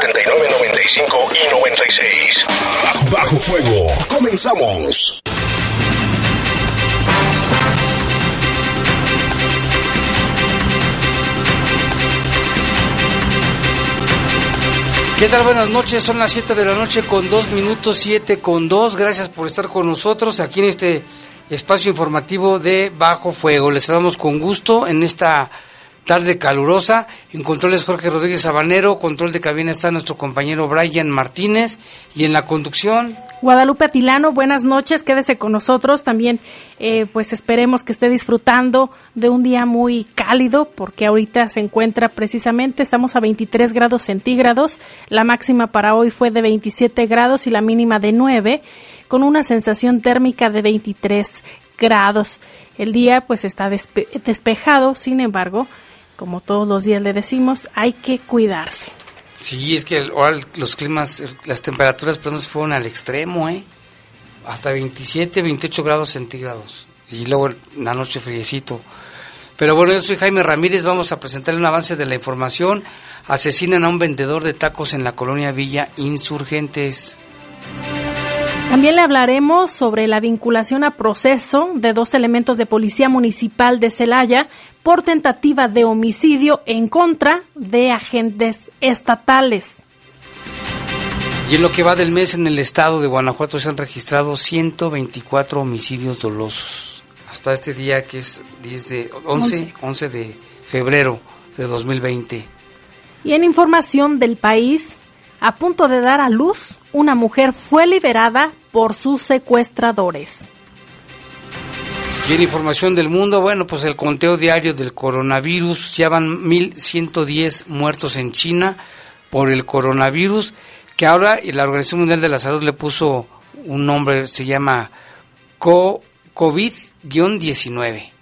79 95 y 96. Bajo, bajo Fuego. Comenzamos. ¿Qué tal? Buenas noches, son las 7 de la noche con 2 minutos, 7 con 2. Gracias por estar con nosotros aquí en este espacio informativo de Bajo Fuego. Les damos con gusto en esta tarde calurosa. En controles Jorge Rodríguez Sabanero, control de cabina está nuestro compañero Brian Martínez y en la conducción Guadalupe Atilano, buenas noches, quédese con nosotros. También, eh, pues esperemos que esté disfrutando de un día muy cálido, porque ahorita se encuentra precisamente, estamos a 23 grados centígrados. La máxima para hoy fue de 27 grados y la mínima de 9, con una sensación térmica de 23 grados. El día, pues está despejado, sin embargo, como todos los días le decimos, hay que cuidarse. Sí, es que ahora los climas, las temperaturas perdón, se fueron al extremo, ¿eh? Hasta 27, 28 grados centígrados. Y luego la noche friecito. Pero bueno, yo soy Jaime Ramírez, vamos a presentarle un avance de la información. Asesinan a un vendedor de tacos en la colonia Villa Insurgentes. También le hablaremos sobre la vinculación a proceso de dos elementos de Policía Municipal de Celaya por tentativa de homicidio en contra de agentes estatales. Y en lo que va del mes en el estado de Guanajuato se han registrado 124 homicidios dolosos. Hasta este día que es 10 de 11, 11 de febrero de 2020. Y en información del país, a punto de dar a luz, una mujer fue liberada por sus secuestradores. Y en información del mundo, bueno, pues el conteo diario del coronavirus, ya van 1.110 muertos en China por el coronavirus, que ahora la Organización Mundial de la Salud le puso un nombre, se llama COVID-19.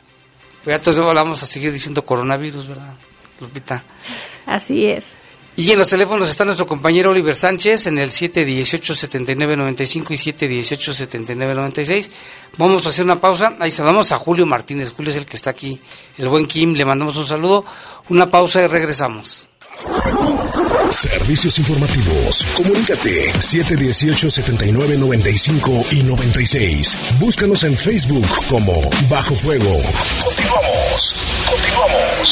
Pues entonces vamos a seguir diciendo coronavirus, ¿verdad, Lupita? Así es. Y en los teléfonos está nuestro compañero Oliver Sánchez en el 718-7995 y 718-7996. Vamos a hacer una pausa. Ahí saludamos a Julio Martínez. Julio es el que está aquí. El buen Kim, le mandamos un saludo. Una pausa y regresamos. Servicios informativos. Comunícate 718-7995 y 96. Búscanos en Facebook como Bajo Fuego. Continuamos. Continuamos.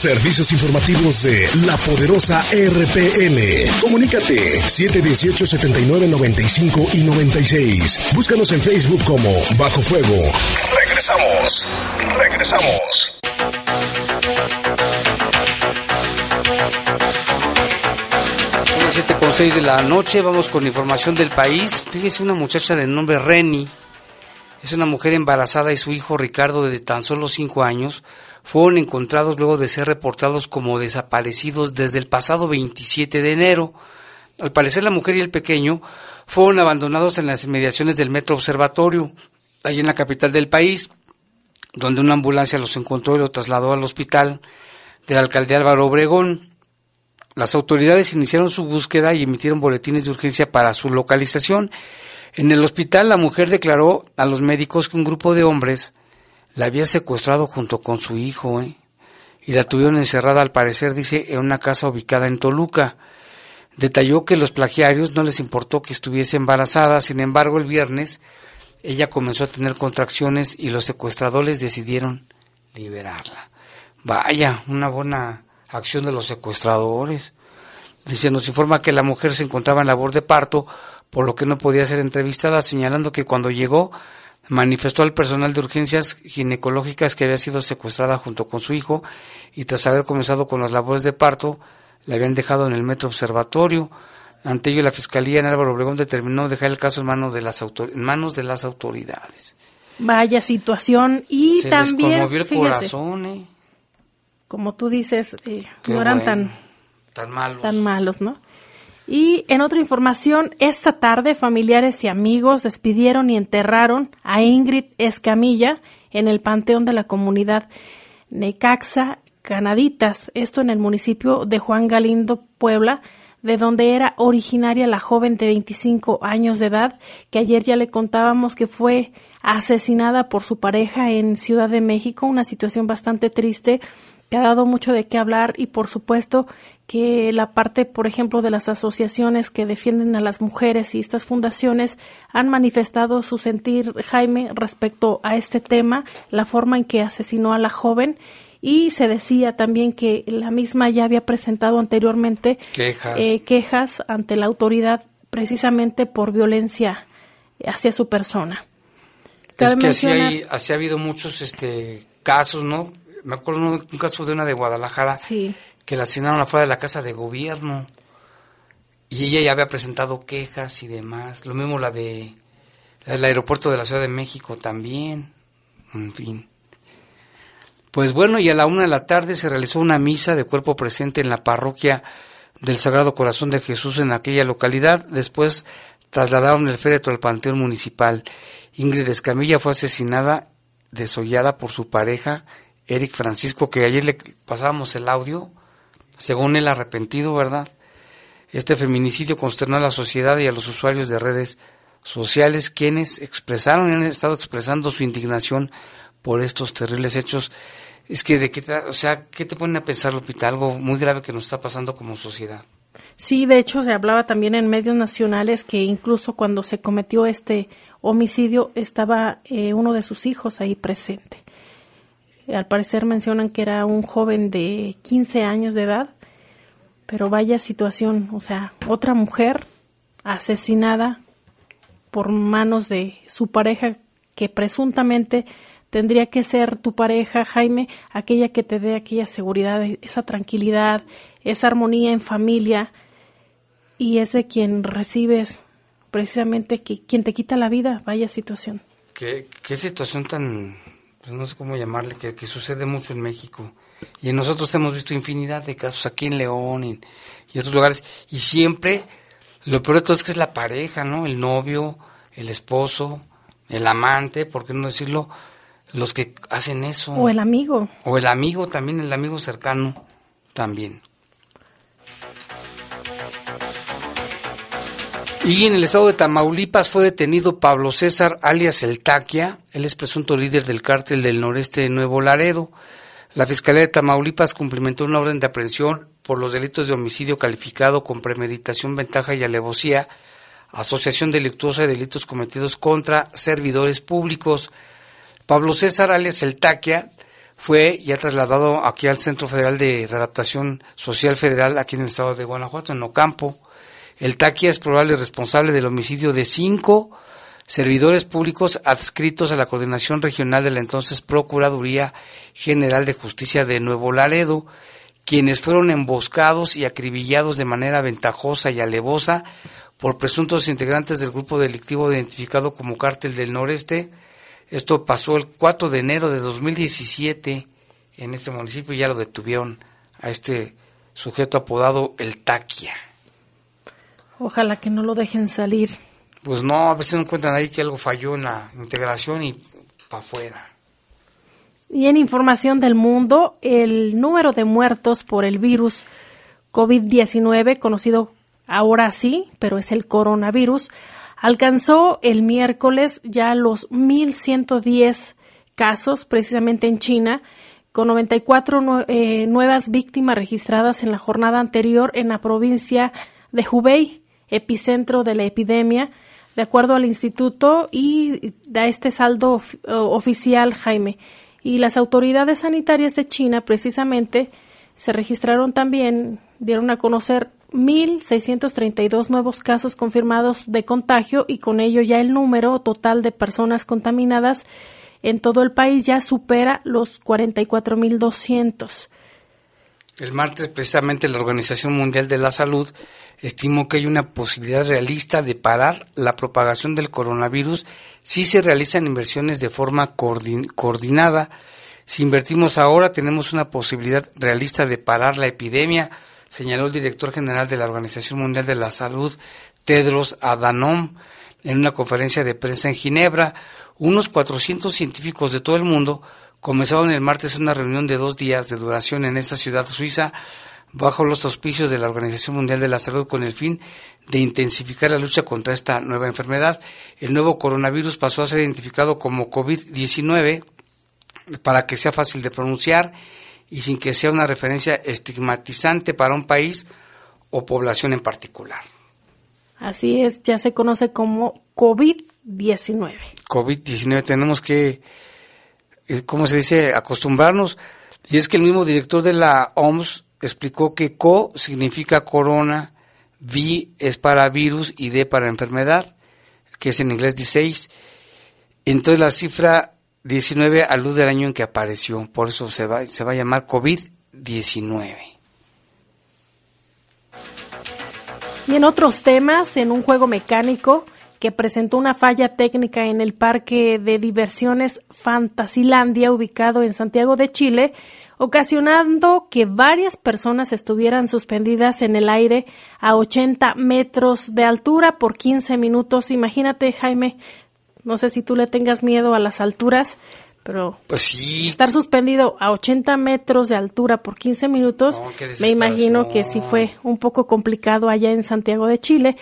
Servicios informativos de la poderosa RPN. Comunícate 718 79 95 y 96. Búscanos en Facebook como Bajo Fuego. Regresamos. Regresamos. Son las 7 con 6 de la noche, vamos con información del país. Fíjese una muchacha de nombre Reni. Es una mujer embarazada y su hijo Ricardo de tan solo 5 años fueron encontrados luego de ser reportados como desaparecidos desde el pasado 27 de enero. Al parecer la mujer y el pequeño fueron abandonados en las inmediaciones del Metro Observatorio, ahí en la capital del país, donde una ambulancia los encontró y los trasladó al hospital del alcalde Álvaro Obregón. Las autoridades iniciaron su búsqueda y emitieron boletines de urgencia para su localización. En el hospital la mujer declaró a los médicos que un grupo de hombres la había secuestrado junto con su hijo, ¿eh? y la tuvieron encerrada al parecer, dice, en una casa ubicada en Toluca. Detalló que los plagiarios no les importó que estuviese embarazada, sin embargo el viernes ella comenzó a tener contracciones y los secuestradores decidieron liberarla. Vaya, una buena acción de los secuestradores. Dice, nos informa que la mujer se encontraba en labor de parto, por lo que no podía ser entrevistada, señalando que cuando llegó manifestó al personal de urgencias ginecológicas que había sido secuestrada junto con su hijo y tras haber comenzado con las labores de parto, la habían dejado en el metro observatorio. Ante ello, la Fiscalía en Álvaro Obregón determinó dejar el caso en manos de las, en manos de las autoridades. Vaya situación. Y Se también, les el fíjese, corazón, ¿eh? como tú dices, eh, no eran bueno. tan, tan malos. tan malos, ¿no? Y en otra información, esta tarde familiares y amigos despidieron y enterraron a Ingrid Escamilla en el Panteón de la Comunidad Necaxa Canaditas, esto en el municipio de Juan Galindo, Puebla, de donde era originaria la joven de 25 años de edad, que ayer ya le contábamos que fue asesinada por su pareja en Ciudad de México, una situación bastante triste que ha dado mucho de qué hablar y por supuesto que la parte, por ejemplo, de las asociaciones que defienden a las mujeres y estas fundaciones han manifestado su sentir, Jaime, respecto a este tema, la forma en que asesinó a la joven y se decía también que la misma ya había presentado anteriormente Quejas. eh, quejas ante la autoridad precisamente por violencia hacia su persona. Es que así, hay, así ha habido muchos este casos, ¿no? Me acuerdo un caso de una de Guadalajara Sí. que la asesinaron afuera de la casa de gobierno y ella ya había presentado quejas y demás. Lo mismo la de la del aeropuerto de la Ciudad de México también. En fin. Pues bueno, y a la una de la tarde se realizó una misa de cuerpo presente en la parroquia del Sagrado Corazón de Jesús en aquella localidad. Después trasladaron el féretro al Panteón Municipal. Ingrid Escamilla fue asesinada, desollada por su pareja, Eric Francisco, que ayer le pasábamos el audio, según él arrepentido, ¿verdad? Este feminicidio consternó a la sociedad y a los usuarios de redes sociales, quienes expresaron y han estado expresando su indignación por estos terribles hechos. Es que de qué, te- o sea, ¿qué te ponen a pensar, Lupita? Algo muy grave que nos está pasando como sociedad. Sí, de hecho se hablaba también en medios nacionales que incluso cuando se cometió este homicidio estaba eh, uno de sus hijos ahí presente. Al parecer mencionan que era un joven de 15 años de edad, pero vaya situación, o sea, otra mujer asesinada por manos de su pareja que presuntamente tendría que ser tu pareja, Jaime, aquella que te dé aquella seguridad, esa tranquilidad, esa armonía en familia, y es de quien recibes precisamente que, quien te quita la vida, vaya situación. ¿Qué, qué situación tan, no sé cómo llamarle, que, que sucede mucho en México? Y nosotros hemos visto infinidad de casos aquí en León y, y otros lugares. Y siempre, lo peor de todo es que es la pareja, ¿no? El novio, el esposo, el amante, ¿por qué no decirlo? Los que hacen eso. O el amigo. O el amigo también, el amigo cercano también. Y en el estado de Tamaulipas fue detenido Pablo César alias El Taquia, él es presunto líder del cártel del noreste de Nuevo Laredo. La Fiscalía de Tamaulipas cumplimentó una orden de aprehensión por los delitos de homicidio calificado con premeditación, ventaja y alevosía, asociación delictuosa y delitos cometidos contra servidores públicos. Pablo César alias El Taquia fue ya trasladado aquí al Centro Federal de Readaptación Social Federal aquí en el estado de Guanajuato, en Ocampo. El Taquia es probable responsable del homicidio de cinco servidores públicos adscritos a la coordinación regional de la entonces Procuraduría General de Justicia de Nuevo Laredo, quienes fueron emboscados y acribillados de manera ventajosa y alevosa por presuntos integrantes del grupo delictivo identificado como Cártel del Noreste. Esto pasó el 4 de enero de 2017 en este municipio y ya lo detuvieron a este sujeto apodado El Taquia. Ojalá que no lo dejen salir. Pues no, a veces no encuentran ahí que algo falló en la integración y para afuera. Y en información del mundo, el número de muertos por el virus COVID-19, conocido ahora sí, pero es el coronavirus, alcanzó el miércoles ya los 1.110 casos, precisamente en China, con 94 nue- eh, nuevas víctimas registradas en la jornada anterior en la provincia de Hubei, epicentro de la epidemia, de acuerdo al instituto, y da este saldo eh, oficial, Jaime. Y las autoridades sanitarias de China, precisamente, se registraron también dieron a conocer 1.632 nuevos casos confirmados de contagio y con ello ya el número total de personas contaminadas en todo el país ya supera los 44.200. El martes, precisamente, la Organización Mundial de la Salud estimó que hay una posibilidad realista de parar la propagación del coronavirus si se realizan inversiones de forma coordinada. Si invertimos ahora, tenemos una posibilidad realista de parar la epidemia, señaló el director general de la Organización Mundial de la Salud, Tedros Adhanom, en una conferencia de prensa en Ginebra. Unos 400 científicos de todo el mundo comenzaron el martes una reunión de dos días de duración en esa ciudad suiza bajo los auspicios de la Organización Mundial de la Salud con el fin de intensificar la lucha contra esta nueva enfermedad. El nuevo coronavirus pasó a ser identificado como COVID-19 para que sea fácil de pronunciar y sin que sea una referencia estigmatizante para un país o población en particular. Así es, ya se conoce como COVID-19. COVID-19, tenemos que, ¿cómo se dice?, acostumbrarnos. Y es que el mismo director de la OMS explicó que CO significa corona, V es para virus y D para enfermedad, que es en inglés 16. Entonces la cifra 19 alude al año en que apareció, por eso se va, se va a llamar COVID-19. Y en otros temas, en un juego mecánico que presentó una falla técnica en el parque de diversiones Fantasilandia ubicado en Santiago de Chile, ocasionando que varias personas estuvieran suspendidas en el aire a 80 metros de altura por 15 minutos. Imagínate, Jaime, no sé si tú le tengas miedo a las alturas, pero pues sí. estar suspendido a 80 metros de altura por 15 minutos, me imagino que sí fue un poco complicado allá en Santiago de Chile.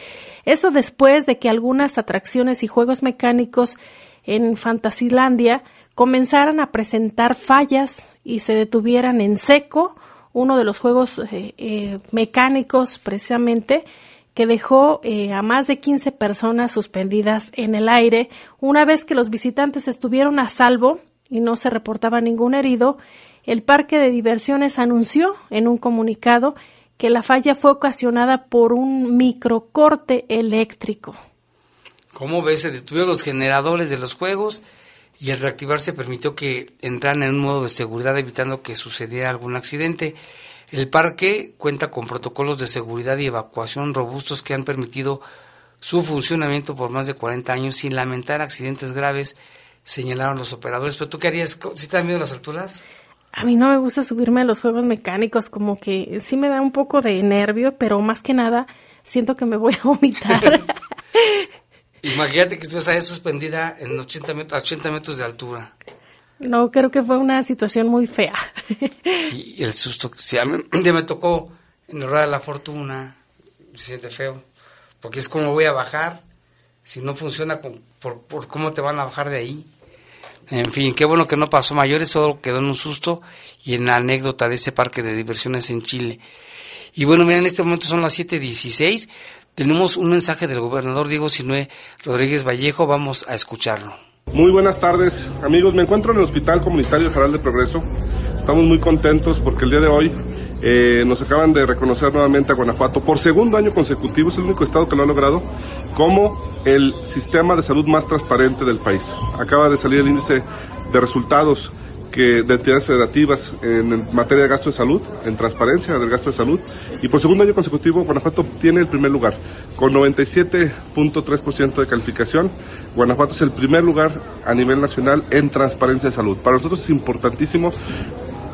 Eso después de que algunas atracciones y juegos mecánicos en Fantasilandia comenzaran a presentar fallas y se detuvieran en seco. Uno de los juegos eh, eh, mecánicos, precisamente, que dejó eh, a más de 15 personas suspendidas en el aire. Una vez que los visitantes estuvieron a salvo y no se reportaba ningún herido, el parque de diversiones anunció en un comunicado que la falla fue ocasionada por un microcorte eléctrico. ¿Cómo ves? Se detuvieron los generadores de los juegos y al reactivarse permitió que entraran en un modo de seguridad evitando que sucediera algún accidente. El parque cuenta con protocolos de seguridad y evacuación robustos que han permitido su funcionamiento por más de 40 años sin lamentar accidentes graves, señalaron los operadores. ¿Pero tú qué harías? ¿Si te dan miedo las alturas? A mí no me gusta subirme a los juegos mecánicos, como que sí me da un poco de nervio, pero más que nada siento que me voy a vomitar. Imagínate que estuvieras ahí suspendida en 80 metros, 80 metros de altura. No, creo que fue una situación muy fea. sí, el susto que sí, a mí me tocó en el de la fortuna, se siente feo, porque es como voy a bajar, si no funciona por, por cómo te van a bajar de ahí. En fin, qué bueno que no pasó mayores, todo quedó en un susto y en la anécdota de este parque de diversiones en Chile. Y bueno, mira, en este momento son las 7.16. Tenemos un mensaje del gobernador Diego Sinue Rodríguez Vallejo, vamos a escucharlo. Muy buenas tardes, amigos. Me encuentro en el Hospital Comunitario Jaral de Progreso. Estamos muy contentos porque el día de hoy eh, nos acaban de reconocer nuevamente a Guanajuato por segundo año consecutivo, es el único estado que lo ha logrado, como el sistema de salud más transparente del país. Acaba de salir el índice de resultados que, de entidades federativas en, materia de gasto de salud, en transparencia del gasto de salud, y por segundo año consecutivo Guanajuato tiene el primer lugar, con 97.3% de calificación. Guanajuato es el primer lugar a nivel nacional en transparencia de salud. Para nosotros es importantísimo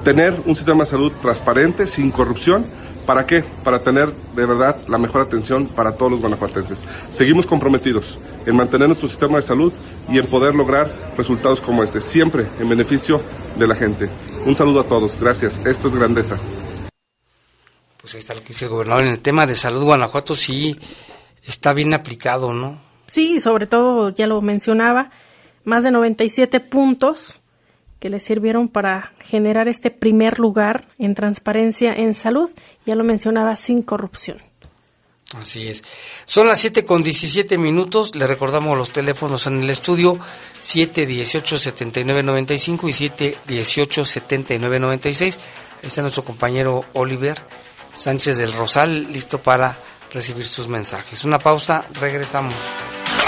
tener un sistema de salud transparente, sin corrupción, ¿Para qué? Para tener de verdad la mejor atención para todos los guanajuatenses. Seguimos comprometidos en mantener nuestro sistema de salud y en poder lograr resultados como este, siempre en beneficio de la gente. Un saludo a todos, gracias. Esto es grandeza. Pues ahí está lo que dice el gobernador. En el tema de salud, Guanajuato sí está bien aplicado, ¿no? Sí, sobre todo, ya lo mencionaba, más de 97 puntos que le sirvieron para generar este primer lugar en transparencia en salud, ya lo mencionaba, sin corrupción. Así es. Son las 7 con 17 minutos. Le recordamos los teléfonos en el estudio 718-7995 y 718-7996. Ahí está nuestro compañero Oliver Sánchez del Rosal, listo para recibir sus mensajes. Una pausa, regresamos.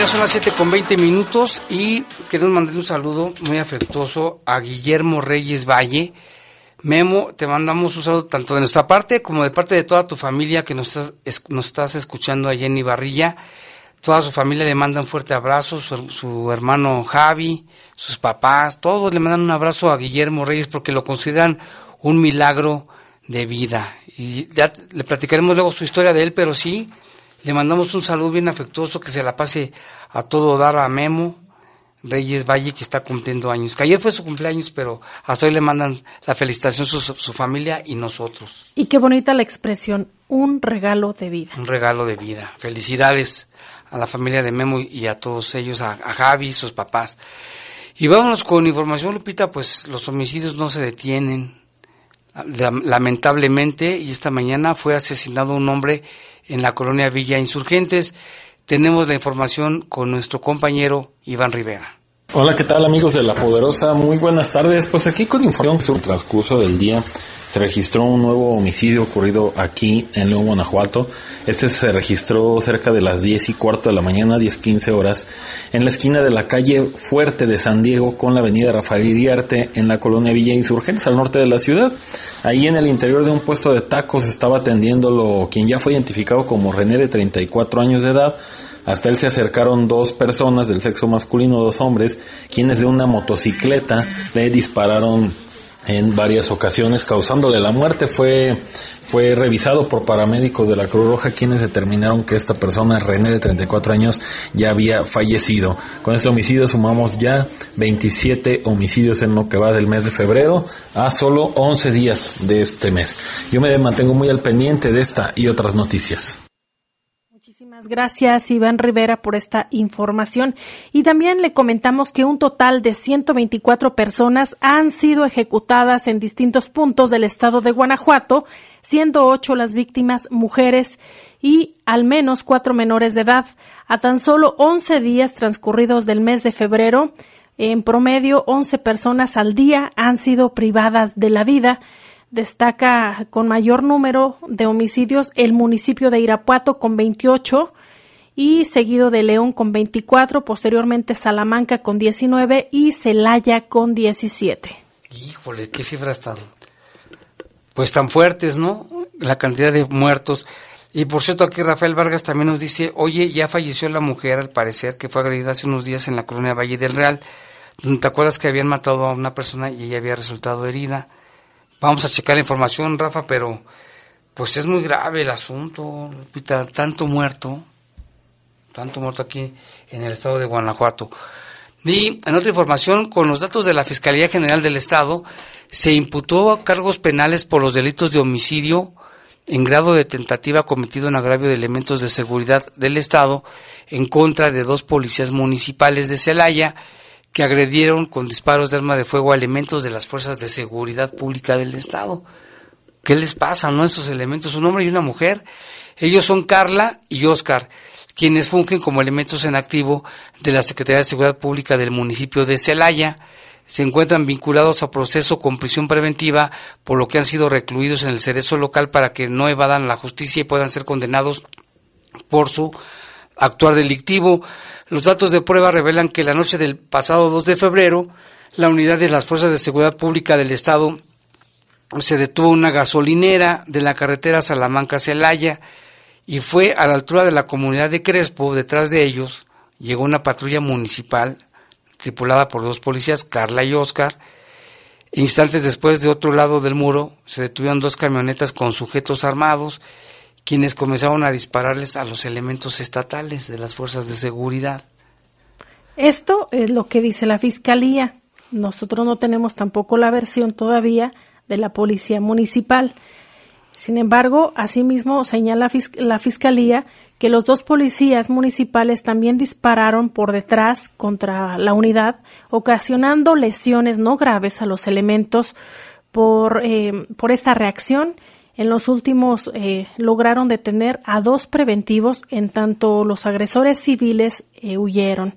Ya son las 7 con 20 minutos y queremos mandarle un saludo muy afectuoso a Guillermo Reyes Valle. Memo, te mandamos un saludo tanto de nuestra parte como de parte de toda tu familia que nos estás, nos estás escuchando allá en Ibarrilla. Toda su familia le manda un fuerte abrazo, su, su hermano Javi, sus papás, todos le mandan un abrazo a Guillermo Reyes porque lo consideran un milagro de vida. Y ya le platicaremos luego su historia de él, pero sí, le mandamos un saludo bien afectuoso, que se la pase a todo dar a Memo Reyes Valle, que está cumpliendo años. Que ayer fue su cumpleaños, pero hasta hoy le mandan la felicitación su, su familia y nosotros. Y qué bonita la expresión, un regalo de vida. Un regalo de vida. Felicidades a la familia de Memo y a todos ellos, a, a Javi, sus papás. Y vámonos con información, Lupita, pues los homicidios no se detienen. Lamentablemente, y esta mañana fue asesinado un hombre en la colonia Villa Insurgentes. Tenemos la información con nuestro compañero Iván Rivera. Hola, ¿qué tal amigos de La Poderosa? Muy buenas tardes. Pues aquí con información sobre el transcurso del día se registró un nuevo homicidio ocurrido aquí en León, Guanajuato. Este se registró cerca de las 10 y cuarto de la mañana, 10, 15 horas, en la esquina de la calle Fuerte de San Diego con la avenida Rafael Iriarte en la colonia Villa Insurgentes al norte de la ciudad. Ahí en el interior de un puesto de tacos estaba atendiéndolo quien ya fue identificado como René de 34 años de edad. Hasta él se acercaron dos personas del sexo masculino, dos hombres, quienes de una motocicleta le dispararon en varias ocasiones causándole la muerte. Fue, fue revisado por paramédicos de la Cruz Roja quienes determinaron que esta persona, René de 34 años, ya había fallecido. Con este homicidio sumamos ya 27 homicidios en lo que va del mes de febrero a solo 11 días de este mes. Yo me mantengo muy al pendiente de esta y otras noticias. Gracias Iván Rivera por esta información y también le comentamos que un total de 124 personas han sido ejecutadas en distintos puntos del estado de Guanajuato, siendo ocho las víctimas mujeres y al menos cuatro menores de edad. A tan solo 11 días transcurridos del mes de febrero, en promedio 11 personas al día han sido privadas de la vida destaca con mayor número de homicidios el municipio de Irapuato con 28 y seguido de León con 24, posteriormente Salamanca con 19 y Celaya con 17. Híjole, qué cifras tan pues tan fuertes, ¿no? La cantidad de muertos. Y por cierto, aquí Rafael Vargas también nos dice, oye, ya falleció la mujer, al parecer, que fue agredida hace unos días en la colonia Valle del Real. ¿Te acuerdas que habían matado a una persona y ella había resultado herida? Vamos a checar la información, Rafa, pero pues es muy grave el asunto, tanto muerto, tanto muerto aquí en el estado de Guanajuato. Y en otra información, con los datos de la Fiscalía General del Estado, se imputó a cargos penales por los delitos de homicidio en grado de tentativa cometido en agravio de elementos de seguridad del Estado en contra de dos policías municipales de Celaya que agredieron con disparos de arma de fuego a elementos de las fuerzas de seguridad pública del Estado. ¿Qué les pasa, no? Esos elementos, un hombre y una mujer. Ellos son Carla y Oscar, quienes fungen como elementos en activo de la Secretaría de Seguridad Pública del municipio de Celaya. Se encuentran vinculados a proceso con prisión preventiva, por lo que han sido recluidos en el cerezo local para que no evadan la justicia y puedan ser condenados por su actuar delictivo. Los datos de prueba revelan que la noche del pasado 2 de febrero, la unidad de las Fuerzas de Seguridad Pública del Estado se detuvo una gasolinera de la carretera Salamanca-Celaya y fue a la altura de la comunidad de Crespo, detrás de ellos, llegó una patrulla municipal tripulada por dos policías, Carla y Oscar. Instantes después, de otro lado del muro, se detuvieron dos camionetas con sujetos armados quienes comenzaron a dispararles a los elementos estatales de las fuerzas de seguridad. Esto es lo que dice la Fiscalía. Nosotros no tenemos tampoco la versión todavía de la Policía Municipal. Sin embargo, asimismo señala la Fiscalía que los dos policías municipales también dispararon por detrás contra la unidad, ocasionando lesiones no graves a los elementos por, eh, por esta reacción. En los últimos eh, lograron detener a dos preventivos, en tanto los agresores civiles eh, huyeron.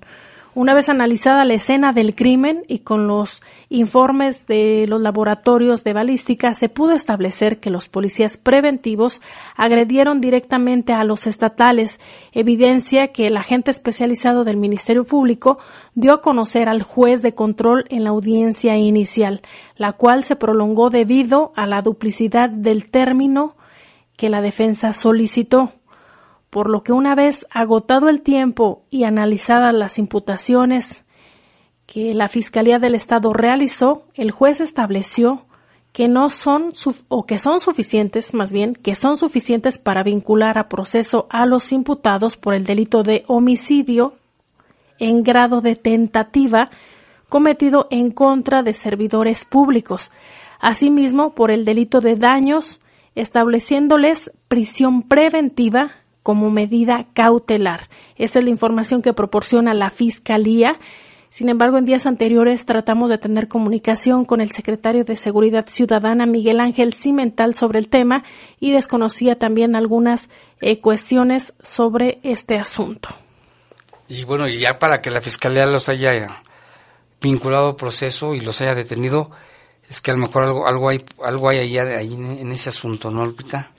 Una vez analizada la escena del crimen y con los informes de los laboratorios de balística, se pudo establecer que los policías preventivos agredieron directamente a los estatales, evidencia que el agente especializado del Ministerio Público dio a conocer al juez de control en la audiencia inicial, la cual se prolongó debido a la duplicidad del término que la defensa solicitó por lo que una vez agotado el tiempo y analizadas las imputaciones que la Fiscalía del Estado realizó, el juez estableció que no son o que son suficientes, más bien, que son suficientes para vincular a proceso a los imputados por el delito de homicidio en grado de tentativa cometido en contra de servidores públicos, asimismo por el delito de daños, estableciéndoles prisión preventiva como medida cautelar. Esa es la información que proporciona la Fiscalía. Sin embargo, en días anteriores tratamos de tener comunicación con el secretario de Seguridad Ciudadana, Miguel Ángel Cimental, sobre el tema y desconocía también algunas eh, cuestiones sobre este asunto. Y bueno, ya para que la Fiscalía los haya vinculado al proceso y los haya detenido, es que a lo mejor algo, algo hay, algo hay ahí en ese asunto, ¿no, Lupita?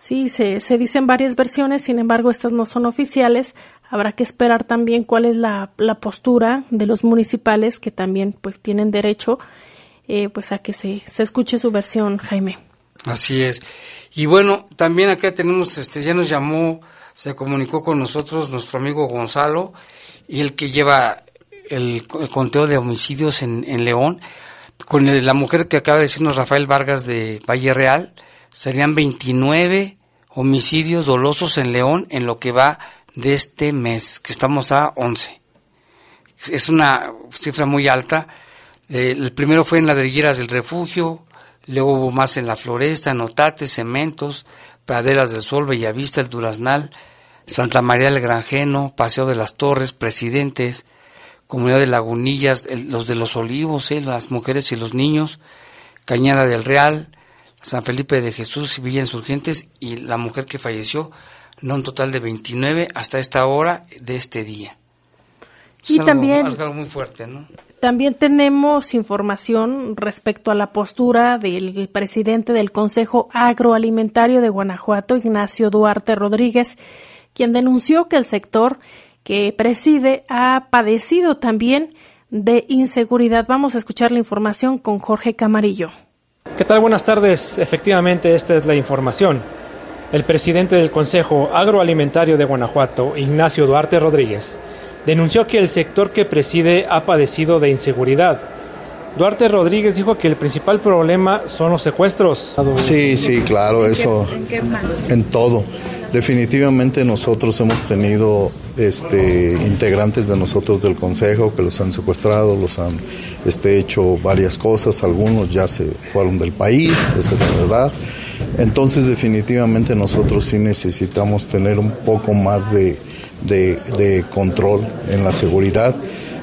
Sí, se, se dicen varias versiones, sin embargo, estas no son oficiales. Habrá que esperar también cuál es la, la postura de los municipales, que también pues tienen derecho eh, pues a que se, se escuche su versión, Jaime. Así es. Y bueno, también acá tenemos, este, ya nos llamó, se comunicó con nosotros nuestro amigo Gonzalo, y el que lleva el, conteo de homicidios en, en León, con la mujer que acaba de decirnos Rafael Vargas de Valle Real, serían 29 homicidios dolosos en León en lo que va de este mes, que estamos a 11. Es una cifra muy alta. Eh, el primero fue en Ladrilleras del Refugio, luego hubo más en La Floresta, Notates, Cementos, Praderas del Sol, Bellavista, El Duraznal, Santa María del Granjeno, Paseo de las Torres, Presidentes, Comunidad de Lagunillas, los de los Olivos, eh, las mujeres y los niños, Cañada del Real, San Felipe de Jesús y Villa Insurgentes y la mujer que falleció, no un total de 29 hasta esta hora de este día. y también algo muy fuerte, ¿no? También tenemos información respecto a la postura del presidente del Consejo Agroalimentario de Guanajuato, Ignacio Duarte Rodríguez, quien denunció que el sector que preside ha padecido también de inseguridad. Vamos a escuchar la información con Jorge Camarillo. ¿Qué tal? Buenas tardes. Efectivamente, esta es la información. El presidente del Consejo Agroalimentario de Guanajuato, Ignacio Duarte Rodríguez, denunció que el sector que preside ha padecido de inseguridad. Duarte Rodríguez dijo que el principal problema son los secuestros. Sí, sí, claro, eso. ¿En, todo. Definitivamente nosotros hemos tenido este, integrantes de nosotros del Consejo que los han secuestrado, los han este, hecho varias cosas, algunos ya se fueron del país, esa es la verdad. Entonces definitivamente nosotros sí necesitamos tener un poco más de, de control en la seguridad.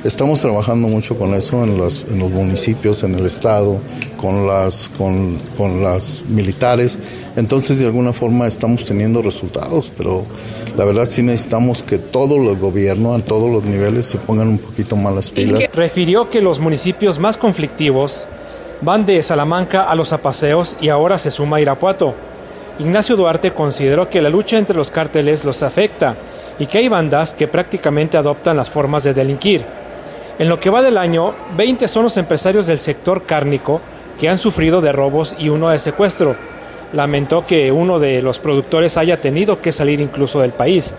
Estamos trabajando mucho con eso en los, los municipios, en el Estado, con las, con, con las militares. Entonces, de alguna forma, estamos teniendo resultados, pero la verdad sí necesitamos que todo el gobierno, a todos los niveles, se pongan un poquito más las pilas. Refirió que los municipios más conflictivos van de Salamanca a los apaseos y ahora se suma Irapuato. Ignacio Duarte consideró que la lucha entre los cárteles los afecta y que hay bandas que prácticamente adoptan las formas de delinquir. En lo que va del año, 20 son los empresarios del sector cárnico que han sufrido de robos y uno de secuestro. Lamentó que uno de los productores haya tenido que salir incluso del país.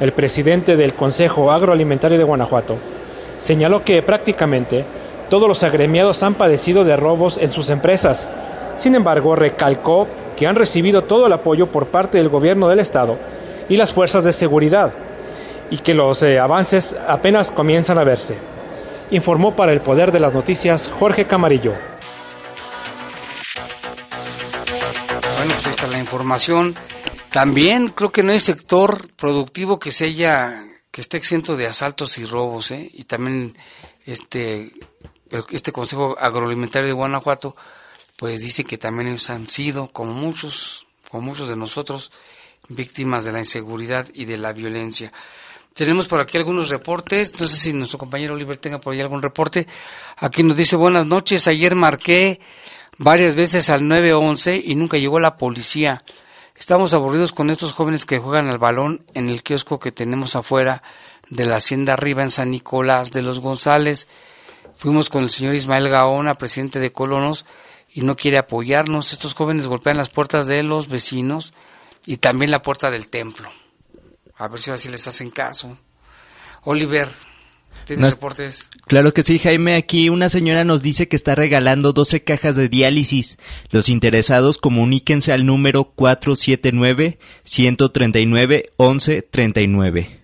El presidente del Consejo Agroalimentario de Guanajuato señaló que prácticamente todos los agremiados han padecido de robos en sus empresas. Sin embargo, recalcó que han recibido todo el apoyo por parte del gobierno del Estado y las fuerzas de seguridad y que los eh, avances apenas comienzan a verse informó para el Poder de las Noticias Jorge Camarillo. Bueno, pues ahí está la información. También creo que no hay sector productivo que se haya, que esté exento de asaltos y robos, ¿eh? Y también este, este Consejo Agroalimentario de Guanajuato, pues dice que también ellos han sido, como muchos, como muchos de nosotros, víctimas de la inseguridad y de la violencia. Tenemos por aquí algunos reportes, no sé si nuestro compañero Oliver tenga por ahí algún reporte. Aquí nos dice buenas noches, ayer marqué varias veces al 911 y nunca llegó la policía. Estamos aburridos con estos jóvenes que juegan al balón en el kiosco que tenemos afuera de la hacienda arriba en San Nicolás de los González. Fuimos con el señor Ismael Gaona, presidente de Colonos, y no quiere apoyarnos. Estos jóvenes golpean las puertas de los vecinos y también la puerta del templo. A ver si así les hacen caso. Oliver, ¿tienes reportes? Claro que sí, Jaime. Aquí una señora nos dice que está regalando 12 cajas de diálisis. Los interesados comuníquense al número 479-139-1139.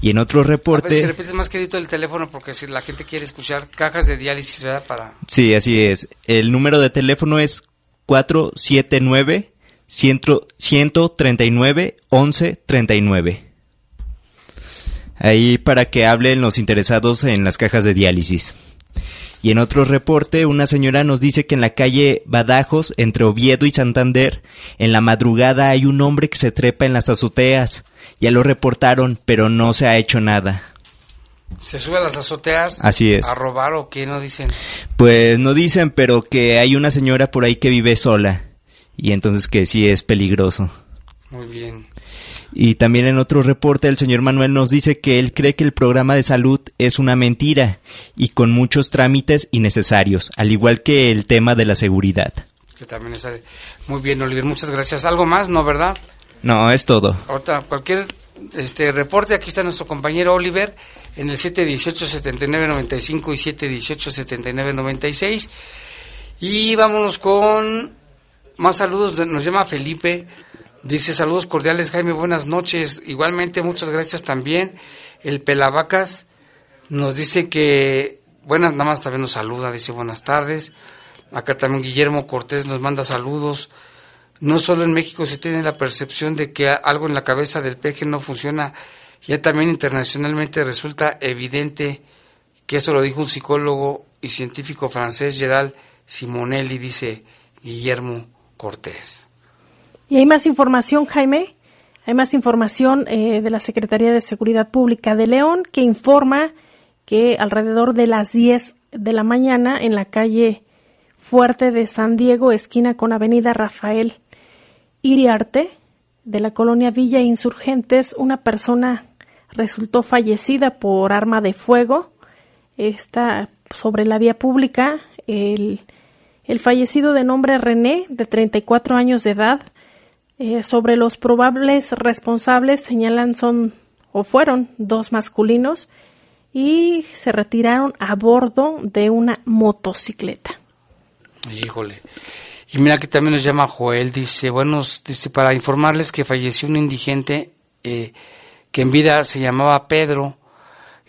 Y en otro reporte... A ver, si repites más querido el teléfono porque si la gente quiere escuchar cajas de diálisis, ¿verdad? Para... Sí, así es. El número de teléfono es 479 139 1139. Ahí para que hablen los interesados en las cajas de diálisis. Y en otro reporte, una señora nos dice que en la calle Badajos, entre Oviedo y Santander, en la madrugada hay un hombre que se trepa en las azoteas. Ya lo reportaron, pero no se ha hecho nada. ¿Se sube a las azoteas? Así es. ¿A robar o qué no dicen? Pues no dicen, pero que hay una señora por ahí que vive sola y entonces que sí es peligroso. Muy bien. Y también en otro reporte el señor Manuel nos dice que él cree que el programa de salud es una mentira y con muchos trámites innecesarios, al igual que el tema de la seguridad. Que también está muy bien, Oliver. Muchas gracias. ¿Algo más, no, verdad? No, es todo. Cualquier este reporte, aquí está nuestro compañero Oliver en el 718-7995 y 718-7996. Y vámonos con más saludos, nos llama Felipe, dice saludos cordiales Jaime, buenas noches, igualmente muchas gracias también. El Pelavacas nos dice que, buenas, nada más también nos saluda, dice buenas tardes. Acá también Guillermo Cortés nos manda saludos. No solo en México se tiene la percepción de que algo en la cabeza del peje no funciona, ya también internacionalmente resulta evidente que eso lo dijo un psicólogo y científico francés, Gerald Simonelli, dice Guillermo Cortés. Y hay más información, Jaime. Hay más información eh, de la Secretaría de Seguridad Pública de León que informa que alrededor de las 10 de la mañana en la calle Fuerte de San Diego, esquina con Avenida Rafael Iriarte, de la colonia Villa Insurgentes, una persona resultó fallecida por arma de fuego. Está sobre la vía pública. El el fallecido de nombre René, de 34 años de edad, eh, sobre los probables responsables señalan son o fueron dos masculinos y se retiraron a bordo de una motocicleta. Híjole. Y mira que también nos llama Joel, dice, bueno, dice, para informarles que falleció un indigente eh, que en vida se llamaba Pedro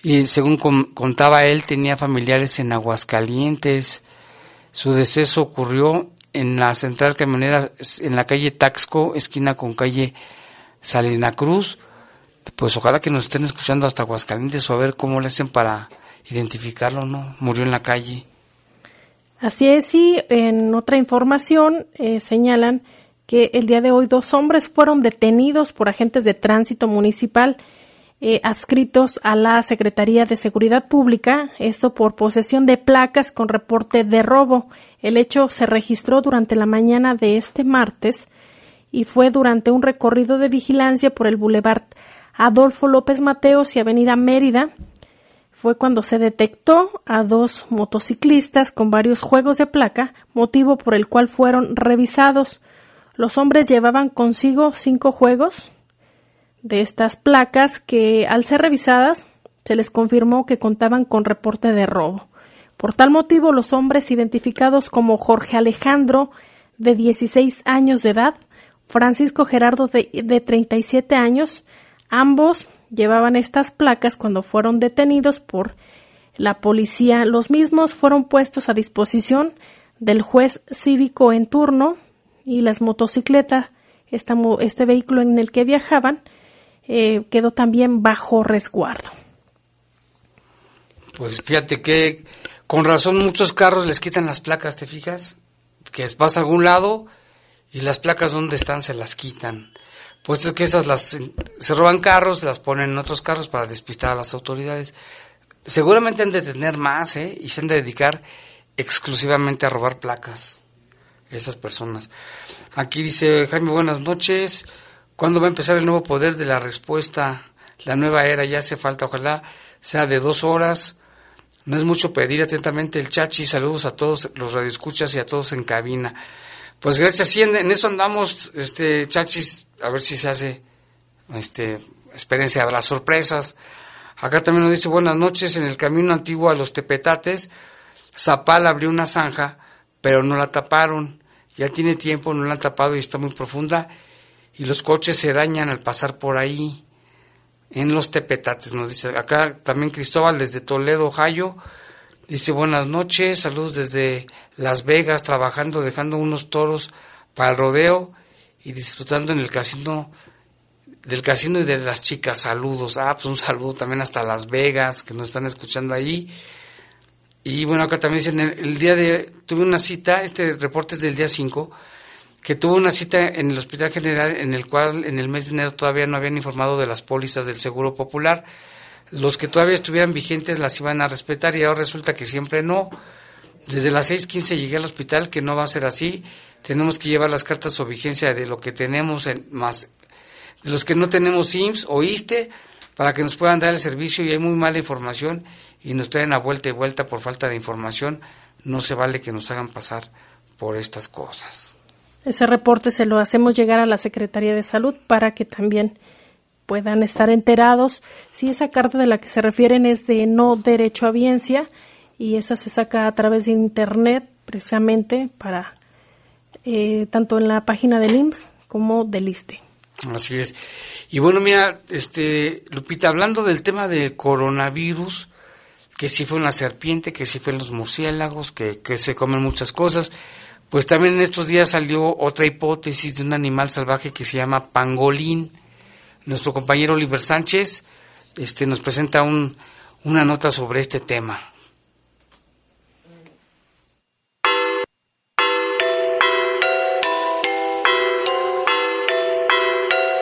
y según contaba él tenía familiares en Aguascalientes, su deceso ocurrió en la central camionera en la calle Taxco, esquina con calle Salina Cruz. Pues ojalá que nos estén escuchando hasta Aguascalientes o a ver cómo le hacen para identificarlo, ¿no? Murió en la calle. Así es, y en otra información eh, señalan que el día de hoy dos hombres fueron detenidos por agentes de tránsito municipal eh, adscritos a la Secretaría de Seguridad Pública, esto por posesión de placas con reporte de robo. El hecho se registró durante la mañana de este martes y fue durante un recorrido de vigilancia por el Boulevard Adolfo López Mateos y Avenida Mérida. Fue cuando se detectó a dos motociclistas con varios juegos de placa, motivo por el cual fueron revisados. Los hombres llevaban consigo cinco juegos, de estas placas que al ser revisadas se les confirmó que contaban con reporte de robo. Por tal motivo, los hombres identificados como Jorge Alejandro, de 16 años de edad, Francisco Gerardo, de, de 37 años, ambos llevaban estas placas cuando fueron detenidos por la policía. Los mismos fueron puestos a disposición del juez cívico en turno y las motocicletas, este vehículo en el que viajaban, eh, quedó también bajo resguardo. Pues fíjate que con razón muchos carros les quitan las placas, ¿te fijas? Que vas a algún lado y las placas donde están se las quitan. Pues es que esas las se roban carros, las ponen en otros carros para despistar a las autoridades. Seguramente han de tener más, ¿eh? Y se han de dedicar exclusivamente a robar placas. Esas personas. Aquí dice Jaime, buenas noches. ¿Cuándo va a empezar el nuevo poder de la respuesta? La nueva era ya hace falta, ojalá sea de dos horas. No es mucho pedir atentamente el chachi. Saludos a todos los radioescuchas y a todos en cabina. Pues gracias, sí, en, eso andamos, este, chachis, a ver si se hace, este, experiencia, habrá sorpresas. Acá también nos dice buenas noches, en el camino antiguo a los Tepetates, Zapal abrió una zanja, pero no la taparon. Ya tiene tiempo, no la han tapado y está muy profunda y los coches se dañan al pasar por ahí. En los Tepetates, nos dice. Acá también Cristóbal desde Toledo, Ohio. Dice buenas noches, saludos desde Las Vegas, trabajando, dejando unos toros para el rodeo y disfrutando en el casino, del casino y de las chicas. Saludos. Ah, pues un saludo también hasta Las Vegas, que nos están escuchando ahí. Y bueno, acá también dicen, el, día de, tuve una cita, este reporte es del día 5, que tuvo una cita en el Hospital General en el cual en el mes de enero todavía no habían informado de las pólizas del Seguro Popular. Los que todavía estuvieran vigentes las iban a respetar y ahora resulta que siempre no. Desde las 6.15 llegué al hospital, que no va a ser así. Tenemos que llevar las cartas o vigencia de lo que tenemos, en, más de los que no tenemos IMSS o ISTE, para que nos puedan dar el servicio y hay muy mala información y nos traen a vuelta y vuelta por falta de información. No se vale que nos hagan pasar por estas cosas. Ese reporte se lo hacemos llegar a la Secretaría de Salud para que también puedan estar enterados si esa carta de la que se refieren es de no derecho a audiencia y esa se saca a través de internet precisamente para eh, tanto en la página del IMSS como del ISTE. Así es. Y bueno, mira, este Lupita, hablando del tema del coronavirus, que si fue una serpiente, que si fue los murciélagos, que, que se comen muchas cosas, pues también en estos días salió otra hipótesis de un animal salvaje que se llama pangolín. Nuestro compañero Oliver Sánchez este, nos presenta un, una nota sobre este tema.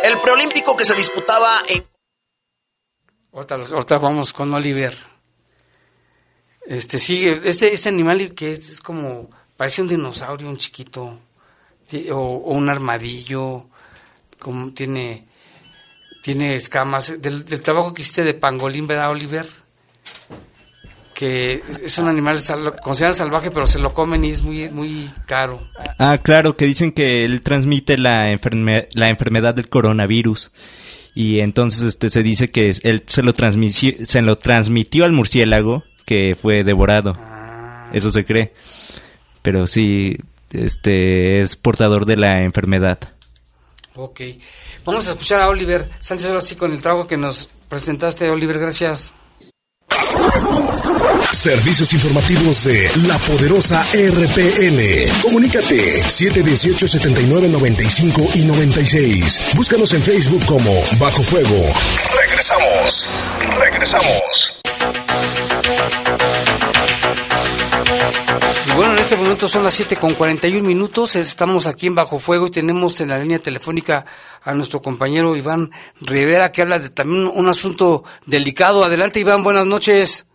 El preolímpico que se disputaba en... Ahorita, ahorita vamos con Oliver. Este sigue, este, este animal que es como Parece un dinosaurio, un chiquito, o, un armadillo, como tiene, tiene escamas. Del, trabajo que hiciste de pangolín, ¿verdad, Oliver? que es un animal considerado salvaje, pero se lo comen y es muy muy caro. Ah, claro, que dicen que él transmite la, la enfermedad del coronavirus. Y entonces este se dice que él se lo, transmitió, se lo transmitió al murciélago que fue devorado. Ah. Eso se cree pero sí este es portador de la enfermedad. Ok. Vamos a escuchar a Oliver Sánchez ahora sí con el trago que nos presentaste, Oliver, gracias. Servicios informativos de la poderosa RPN. Comunícate 718-7995 y 96. Búscanos en Facebook como Bajo Fuego. Regresamos. Regresamos. Este momento son las 7 con 41 minutos. Estamos aquí en Bajo Fuego y tenemos en la línea telefónica a nuestro compañero Iván Rivera que habla de también un asunto delicado. Adelante, Iván, buenas noches.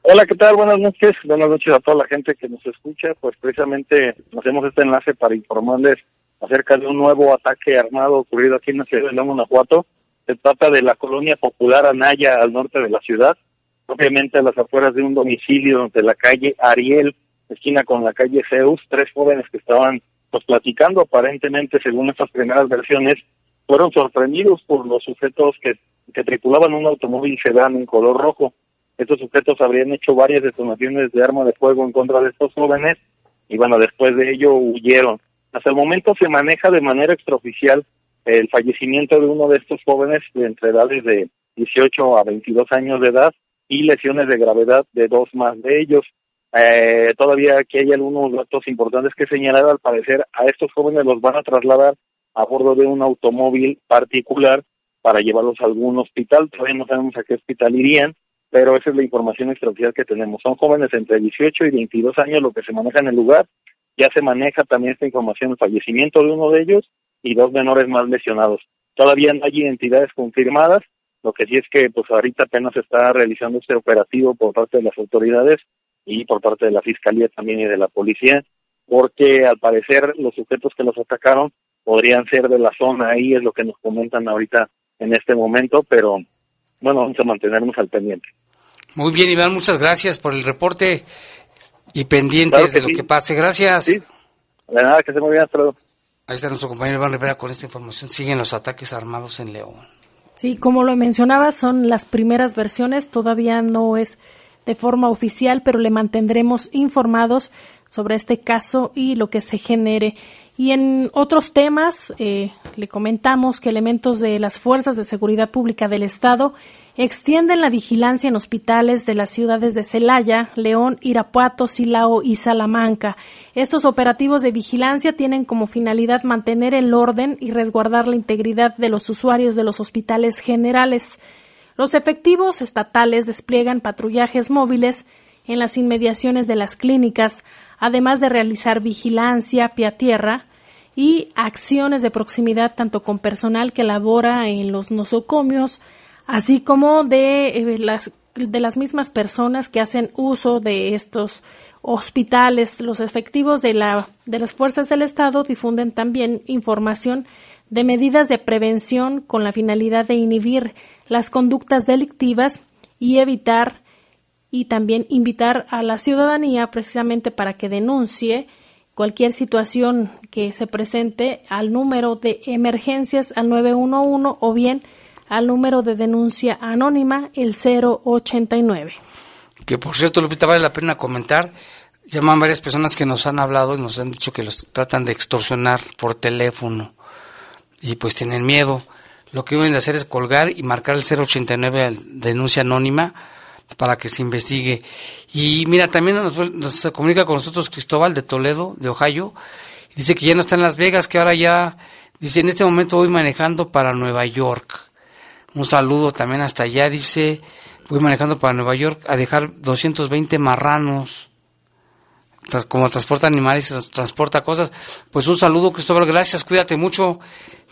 Hola, ¿qué tal? Buenas noches. Buenas noches a toda la gente que nos escucha. Pues precisamente hacemos este enlace para informarles acerca de un nuevo ataque armado ocurrido aquí en la ciudad de León, Guanajuato. Se trata de la colonia popular Anaya al norte de la ciudad, propiamente a las afueras de un domicilio de la calle Ariel esquina con la calle Zeus, tres jóvenes que estaban pues platicando aparentemente según estas primeras versiones fueron sorprendidos por los sujetos que, que tripulaban un automóvil sedán en color rojo. Estos sujetos habrían hecho varias detonaciones de arma de fuego en contra de estos jóvenes y bueno, después de ello huyeron. Hasta el momento se maneja de manera extraoficial el fallecimiento de uno de estos jóvenes de entre edades de 18 a 22 años de edad y lesiones de gravedad de dos más de ellos. Eh, todavía aquí hay algunos datos importantes que señalar. Al parecer, a estos jóvenes los van a trasladar a bordo de un automóvil particular para llevarlos a algún hospital. Todavía no sabemos a qué hospital irían, pero esa es la información extraoficial que tenemos. Son jóvenes entre 18 y 22 años lo que se maneja en el lugar. Ya se maneja también esta información, el fallecimiento de uno de ellos y dos menores más lesionados. Todavía no hay identidades confirmadas, lo que sí es que pues ahorita apenas está realizando este operativo por parte de las autoridades y por parte de la fiscalía también y de la policía, porque al parecer los sujetos que los atacaron podrían ser de la zona ahí, es lo que nos comentan ahorita en este momento, pero bueno, vamos a mantenernos al pendiente. Muy bien, Iván, muchas gracias por el reporte y pendientes de lo que pase. Gracias. Sí. De nada, que se muy bien, hasta Ahí está nuestro compañero Iván Rivera con esta información. Siguen los ataques armados en León. Sí, como lo mencionaba, son las primeras versiones, todavía no es de forma oficial, pero le mantendremos informados sobre este caso y lo que se genere. Y en otros temas, eh, le comentamos que elementos de las Fuerzas de Seguridad Pública del Estado extienden la vigilancia en hospitales de las ciudades de Celaya, León, Irapuato, Silao y Salamanca. Estos operativos de vigilancia tienen como finalidad mantener el orden y resguardar la integridad de los usuarios de los hospitales generales. Los efectivos estatales despliegan patrullajes móviles en las inmediaciones de las clínicas, además de realizar vigilancia pie a tierra y acciones de proximidad tanto con personal que labora en los nosocomios, así como de eh, las de las mismas personas que hacen uso de estos hospitales. Los efectivos de, la, de las fuerzas del Estado difunden también información de medidas de prevención con la finalidad de inhibir las conductas delictivas y evitar y también invitar a la ciudadanía precisamente para que denuncie cualquier situación que se presente al número de emergencias al 911 o bien al número de denuncia anónima el 089. Que por cierto, Lupita, vale la pena comentar. Llaman varias personas que nos han hablado y nos han dicho que los tratan de extorsionar por teléfono y pues tienen miedo. Lo que deben de hacer es colgar y marcar el 089 denuncia anónima para que se investigue. Y mira, también nos, comunica con nosotros Cristóbal de Toledo, de Ohio. Dice que ya no está en Las Vegas, que ahora ya, dice, en este momento voy manejando para Nueva York. Un saludo también hasta allá, dice, voy manejando para Nueva York a dejar 220 marranos. Como transporta animales, transporta cosas. Pues un saludo, Cristóbal, gracias, cuídate mucho.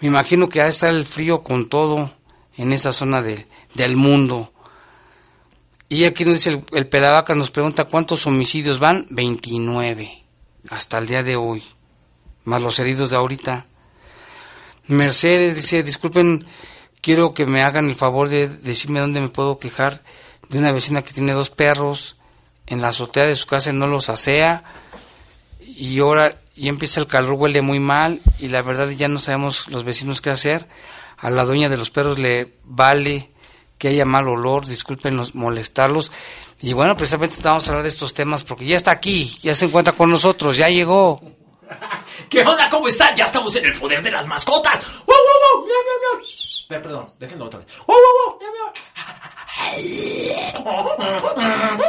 Me imagino que ha estar el frío con todo en esa zona de, del mundo. Y aquí nos dice el, el Pelavaca, nos pregunta cuántos homicidios van. 29 hasta el día de hoy, más los heridos de ahorita. Mercedes dice, disculpen, quiero que me hagan el favor de decirme dónde me puedo quejar de una vecina que tiene dos perros en la azotea de su casa y no los asea y ahora y empieza el calor, huele muy mal y la verdad ya no sabemos los vecinos qué hacer. A la dueña de los perros le vale que haya mal olor, disculpen molestarlos. Y bueno, precisamente vamos a hablar de estos temas porque ya está aquí, ya se encuentra con nosotros, ya llegó. ¿Qué onda? ¿Cómo están? Ya estamos en el poder de las mascotas. ¡Wow, wow, wow! Perdón, déjenlo otra vez. ¡Wow, wow, wow!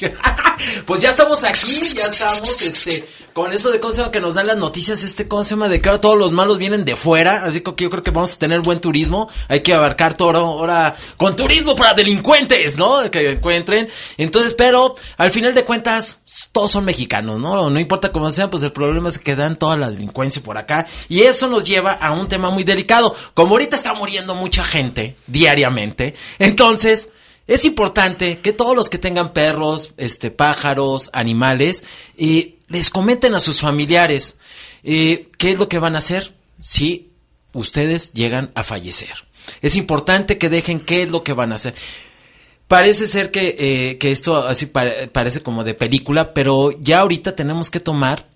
pues ya estamos aquí, ya estamos, este, con eso de cómo que nos dan las noticias, este, cómo de ahora todos los malos vienen de fuera, así que yo creo que vamos a tener buen turismo, hay que abarcar todo ahora con turismo para delincuentes, ¿no? Que encuentren, entonces, pero al final de cuentas, todos son mexicanos, ¿no? No importa cómo sean, pues el problema es que dan toda la delincuencia por acá. Y eso nos lleva a un tema muy delicado. Como ahorita está muriendo mucha gente diariamente, entonces es importante que todos los que tengan perros, este, pájaros, animales, eh, les comenten a sus familiares eh, qué es lo que van a hacer si ustedes llegan a fallecer. Es importante que dejen qué es lo que van a hacer. Parece ser que, eh, que esto así parece como de película, pero ya ahorita tenemos que tomar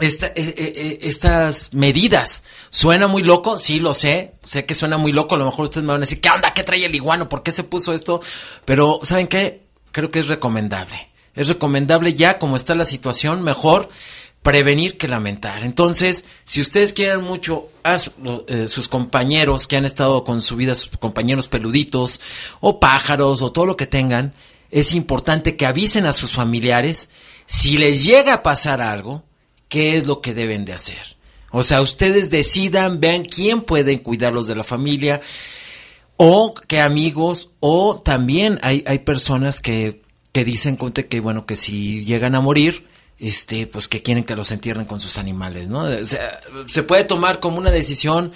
esta, estas medidas. ¿Suena muy loco? Sí, lo sé. Sé que suena muy loco. A lo mejor ustedes me van a decir, ¿qué onda? ¿Qué trae el iguano? ¿Por qué se puso esto? Pero, ¿saben qué? Creo que es recomendable. Es recomendable ya como está la situación, mejor prevenir que lamentar. Entonces, si ustedes quieren mucho a sus compañeros que han estado con su vida, sus compañeros peluditos, o pájaros, o todo lo que tengan, es importante que avisen a sus familiares si les llega a pasar algo, qué es lo que deben de hacer. O sea, ustedes decidan, vean quién pueden cuidarlos de la familia o qué amigos o también hay, hay personas que, que dicen que bueno que si llegan a morir este pues que quieren que los entierren con sus animales no o sea, se puede tomar como una decisión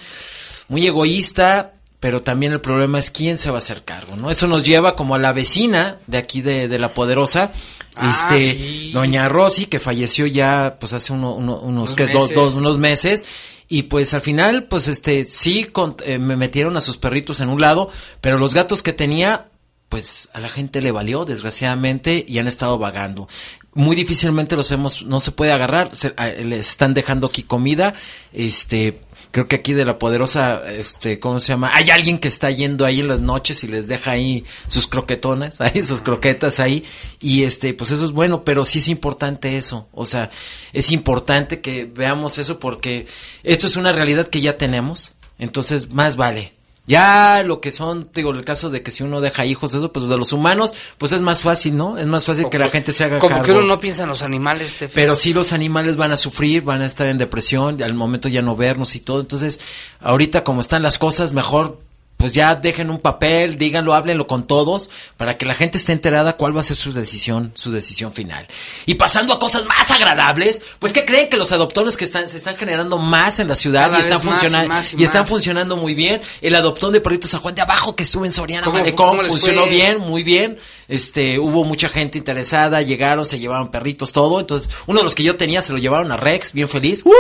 muy egoísta pero también el problema es quién se va a hacer cargo, ¿no? Eso nos lleva como a la vecina de aquí de, de La Poderosa, Ah, este, sí. doña Rosy, que falleció ya, pues hace uno- uno- unos, ¿qué? dos, meses. dos- unos meses, y pues al final, pues este, sí, con- eh, me metieron a sus perritos en un lado, pero los gatos que tenía, pues a la gente le valió, desgraciadamente, y han estado vagando. Muy difícilmente los hemos, no se puede agarrar, se, a- les están dejando aquí comida, este, creo que aquí de la poderosa, este, ¿cómo se llama? Hay alguien que está yendo ahí en las noches y les deja ahí sus croquetones, ahí sus croquetas ahí, y este, pues eso es bueno, pero sí es importante eso, o sea, es importante que veamos eso porque esto es una realidad que ya tenemos, entonces más vale. Ya lo que son, digo, el caso de que si uno deja hijos, eso, pues de los humanos, pues es más fácil, ¿no? Es más fácil que la gente se haga Como cargo. que uno no piensa en los animales. este, Pero sí los animales van a sufrir, van a estar en depresión, al momento ya no vernos y todo. Entonces, ahorita como están las cosas, mejor pues ya dejen un papel, díganlo, háblenlo con todos, para que la gente esté enterada cuál va a ser su decisión, su decisión final. Y pasando a cosas más agradables, pues que creen que los adoptones que están, se están generando más en la ciudad Cada y están y funcionando, y y están funcionando muy bien. El adoptón de perritos San Juan de abajo que estuvo en Soriana ¿Cómo- Malecón cómo les funcionó fue? bien, muy bien. Este, hubo mucha gente interesada, llegaron, se llevaron perritos, todo. Entonces, uno de los que yo tenía se lo llevaron a Rex, bien feliz. ¡Uh!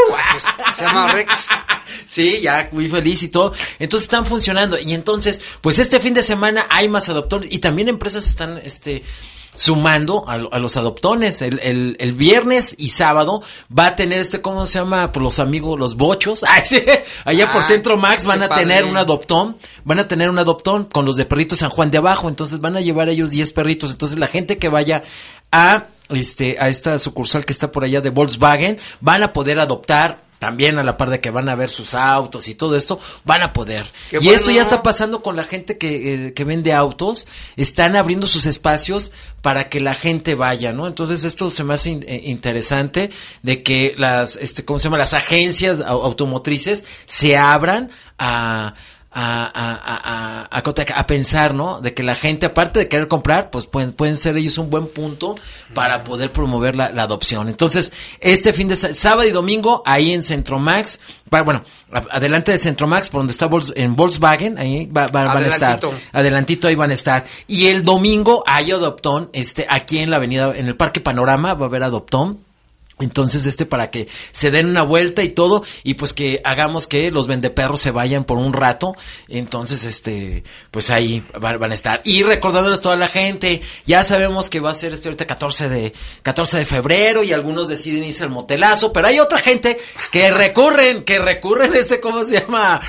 Se llama Rex. Sí, ya muy feliz y todo. Entonces están funcionando. Y entonces, pues este fin de semana hay más adoptones y también empresas están, este, sumando a, lo- a los adoptones. El, el, el viernes y sábado va a tener este, ¿cómo se llama? Por los amigos, los bochos. Ay, sí. Allá por Ah, Centro Max van a tener un adoptón. Van a tener un adoptón con los de perritos San Juan de abajo. Entonces van a llevar ellos 10 perritos. Entonces la gente que vaya a, este, a esta sucursal que está por allá de Volkswagen, van a poder adoptar también a la par de que van a ver sus autos y todo esto, van a poder. Qué y esto ya está pasando con la gente que, eh, que vende autos, están abriendo sus espacios para que la gente vaya, ¿no? Entonces esto se me hace in- eh, interesante de que las, este, ¿cómo se llama? Las agencias au- automotrices se abran a a, a, a, a, pensar, ¿no? De que la gente, aparte de querer comprar, pues pueden, pueden ser ellos un buen punto para poder promover la, la adopción. Entonces, este fin de sábado y domingo, ahí en Centromax, va- bueno, adelante de Centromax, por donde está en Volkswagen, ahí va- va- van a estar. Adelantito ahí van a estar. Y el domingo hay adoptón, este, aquí en la avenida, en el Parque Panorama, va a haber adoptón. Entonces, este, para que se den una vuelta y todo, y pues que hagamos que los vendeperros se vayan por un rato. Entonces, este, pues ahí van, van a estar. Y recordándoles toda la gente, ya sabemos que va a ser este ahorita 14 de, 14 de febrero y algunos deciden irse al motelazo, pero hay otra gente que recurren, que recurren este, ¿cómo se llama?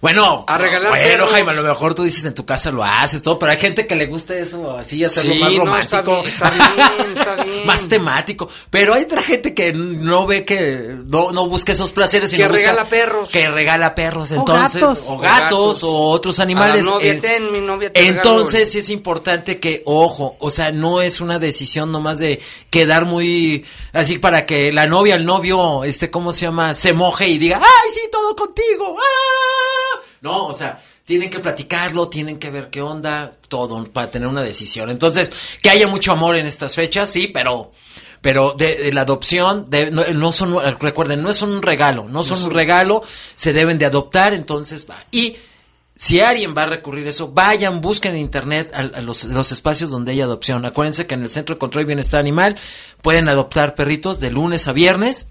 Bueno, A regalar bueno. Jaime, a lo mejor tú dices en tu casa lo haces todo, pero hay gente que le gusta eso, así hacerlo Sí, más no, romántico. está bien, está bien, está bien. más temático. Pero hay otra gente que no ve que no, no busca esos placeres. Que busca- regala perros. Que regala perros, O entonces. gatos. O O gatos, o otros A animales. la novia, Eh, ten, mi novia te entonces sí es importante que, ojo, o sea, no es una decisión nomás de quedar muy así para que la novia, el novio, este, ¿cómo se llama? Se moje y diga, ay, sí, todo contigo. ¡ah!". No, o sea, tienen que platicarlo, tienen que ver qué onda, todo, para tener una decisión. Entonces, que haya mucho amor en estas fechas, sí, pero... Pero de, de la adopción, de- no, no son, recuerden, no son un regalo, no son un regalo, se deben de adoptar, entonces va. Y si alguien va a recurrir a eso, vayan, busquen en internet a, a los, los espacios donde hay adopción. Acuérdense que en el Centro de Control y Bienestar Animal pueden adoptar perritos de lunes a viernes.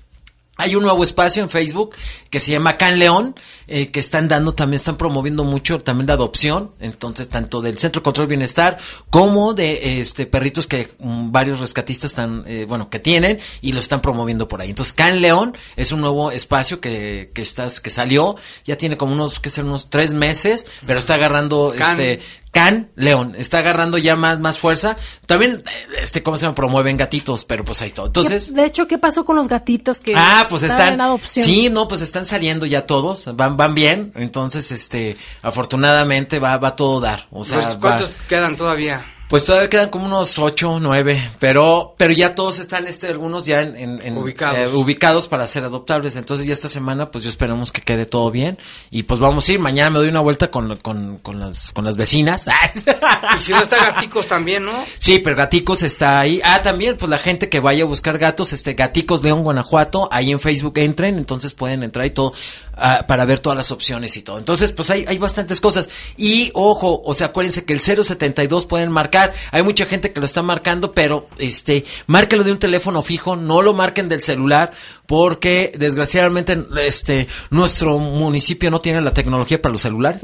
Hay un nuevo espacio en Facebook que se llama Can León, eh, que están dando, también están promoviendo mucho también la adopción, entonces tanto del Centro de Control Bienestar como de este perritos que mm, varios rescatistas están, eh, bueno, que tienen y lo están promoviendo por ahí. Entonces Can León es un nuevo espacio que, que estás, que salió, ya tiene como unos, que ser unos tres meses, pero está agarrando Can. este Can León, está agarrando ya más, más fuerza. También, este, ¿cómo se llama? Promueven gatitos, pero pues ahí todo. Entonces, de hecho, ¿qué pasó con los gatitos que Ah, pues están. en adopción? Sí, no, pues están saliendo ya todos, van, van bien. Entonces, este, afortunadamente va, va a todo dar. O sea, Pues, va- ¿Cuántos quedan todavía? Pues todavía quedan como unos ocho, nueve, pero pero ya todos están, este, algunos ya en, ubicados. Eh, ubicados para ser adoptables. Entonces ya esta semana, pues yo esperamos que quede todo bien y pues vamos a ir. Mañana me doy una vuelta con, con, con las con las vecinas. y si no está Gaticos también, ¿no? Sí, pero Gaticos está ahí. Ah, también, pues la gente que vaya a buscar gatos, este Gaticos León Guanajuato, ahí en Facebook entren, entonces pueden entrar y todo ah, para ver todas las opciones y todo. Entonces, pues hay, hay bastantes cosas. Y ojo, o sea, acuérdense que el 072 pueden marcar hay mucha gente que lo está marcando, pero este, márquelo de un teléfono fijo, no lo marquen del celular, porque desgraciadamente este nuestro municipio no tiene la tecnología para los celulares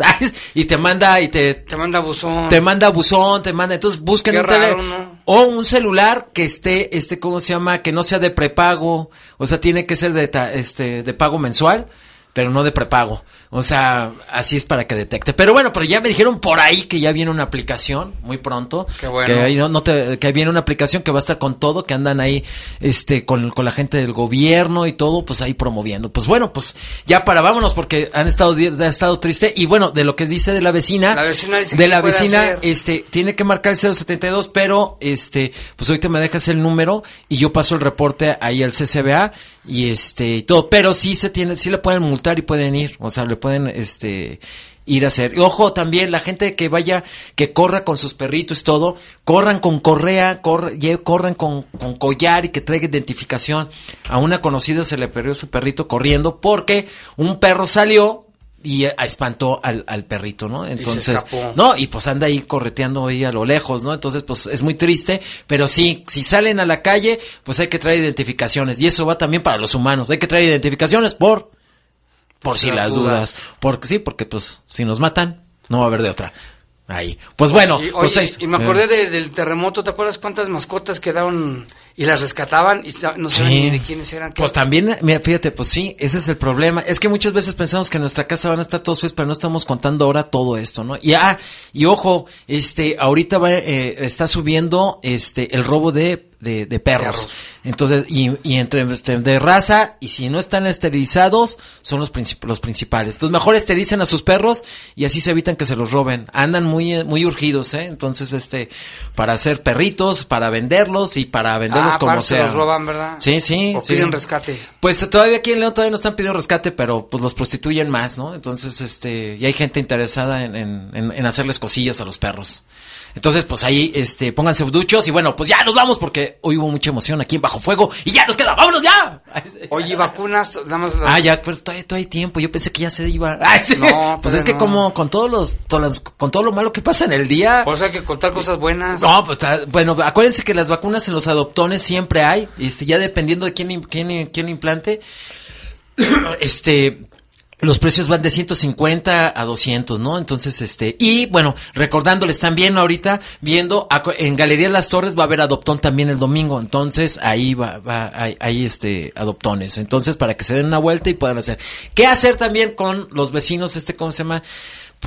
y te manda y te te manda buzón. te manda buzón te manda entonces busquen un teléfono o un celular que esté este cómo se llama que no sea de prepago o sea tiene que ser de este de pago mensual pero no de prepago. O sea, así es para que detecte. Pero bueno, pero ya me dijeron por ahí que ya viene una aplicación muy pronto. Qué bueno. Que, ahí no, te, que viene una aplicación que va a estar con todo, que andan ahí este con, con la gente del gobierno y todo, pues ahí promoviendo. Pues bueno, pues ya para vámonos porque han estado ha estado triste y bueno, de lo que dice de la vecina, la vecina dice de la vecina este tiene que marcar el 072, pero este pues ahorita me dejas el número y yo paso el reporte ahí al CCBA y este todo, pero sí se tiene sí le pueden multar y pueden ir, o sea, le pueden este ir a hacer. Y ojo también, la gente que vaya, que corra con sus perritos y todo, corran con correa, corran con, con, collar y que traiga identificación. A una conocida se le perdió su perrito corriendo porque un perro salió y espantó al, al perrito, ¿no? Entonces, no, y pues anda ahí correteando ahí a lo lejos, ¿no? Entonces, pues es muy triste, pero sí, si salen a la calle, pues hay que traer identificaciones y eso va también para los humanos, hay que traer identificaciones por por si las dudas. porque sí, porque pues si nos matan, no va a haber de otra. Ahí. Pues bueno, pues y me acordé eh. del terremoto, ¿te acuerdas cuántas mascotas quedaron y las rescataban y no saben ni de quiénes eran? Pues también, mira, fíjate, pues sí, ese es el problema. Es que muchas veces pensamos que en nuestra casa van a estar todos felices, pero no estamos contando ahora todo esto, ¿no? Y ah, y ojo, este, ahorita va, eh, está subiendo este el robo de de, perros. Entonces, y, y entre, de raza, y si no están esterilizados, son los, los principales. Entonces, mejor esterilicen a sus perros y así se evitan que se los roben. Andan muy, muy urgidos, ¿eh? Entonces, este, para hacer perritos, para venderlos y para venderlos ah, como sea. se los roban, ¿verdad? Sí, sí. O piden rescate. Pues todavía aquí en León todavía no están pidiendo rescate, pero pues los prostituyen más, ¿no? Entonces, este, y hay gente interesada en, en, en hacerles cosillas a los perros. Entonces, pues ahí, este, pónganse duchos y bueno, pues ya nos vamos porque hoy hubo mucha emoción aquí en Bajo Fuego y ya nos queda, vámonos ya. Oye, vacunas, nada más. Ah, ya, pero todavía, hay tiempo, yo pensé que ya se iba. No, pues es que como con todos los, con todo lo malo que pasa en el día. Por eso hay que contar cosas buenas. No, pues bueno, acuérdense que las vacunas en los adoptones siempre hay, este, ya dependiendo de quién, quién, quién implante. este, los precios van de 150 a 200, ¿no? Entonces, este, y bueno, recordándoles también ahorita, viendo, en Galería Las Torres va a haber adoptón también el domingo, entonces ahí va, va, hay, este, adoptones, entonces para que se den una vuelta y puedan hacer. ¿Qué hacer también con los vecinos, este, cómo se llama?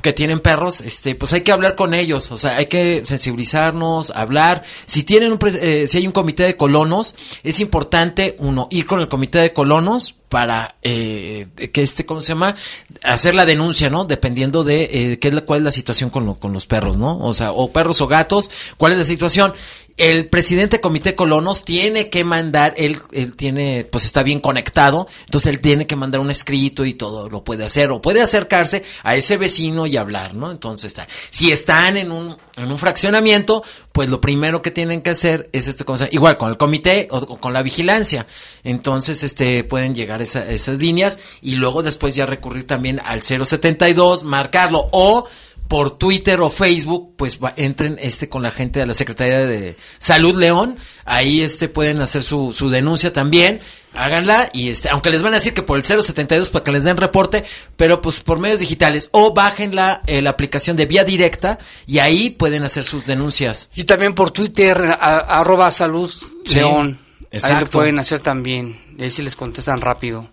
que tienen perros, este, pues hay que hablar con ellos, o sea, hay que sensibilizarnos, hablar. Si tienen un, eh, si hay un comité de colonos, es importante uno ir con el comité de colonos para eh, que este, ¿cómo se llama? Hacer la denuncia, ¿no? Dependiendo de eh, qué es la, cuál es la situación con, con los perros, ¿no? O sea, o perros o gatos, cuál es la situación el presidente del comité colonos tiene que mandar, él, él tiene, pues está bien conectado, entonces él tiene que mandar un escrito y todo lo puede hacer, o puede acercarse a ese vecino y hablar, ¿no? Entonces está, si están en un, en un fraccionamiento, pues lo primero que tienen que hacer es este igual con el comité o, con la vigilancia, entonces este pueden llegar a esas líneas y luego después ya recurrir también al 072, marcarlo o por Twitter o Facebook, pues entren este con la gente de la Secretaría de Salud León, ahí este pueden hacer su, su denuncia también, háganla y este, aunque les van a decir que por el 072 para que les den reporte, pero pues por medios digitales o bajen la, eh, la aplicación de vía directa y ahí pueden hacer sus denuncias. Y también por Twitter, arroba salud León, ahí lo pueden hacer también, y ahí sí les contestan rápido.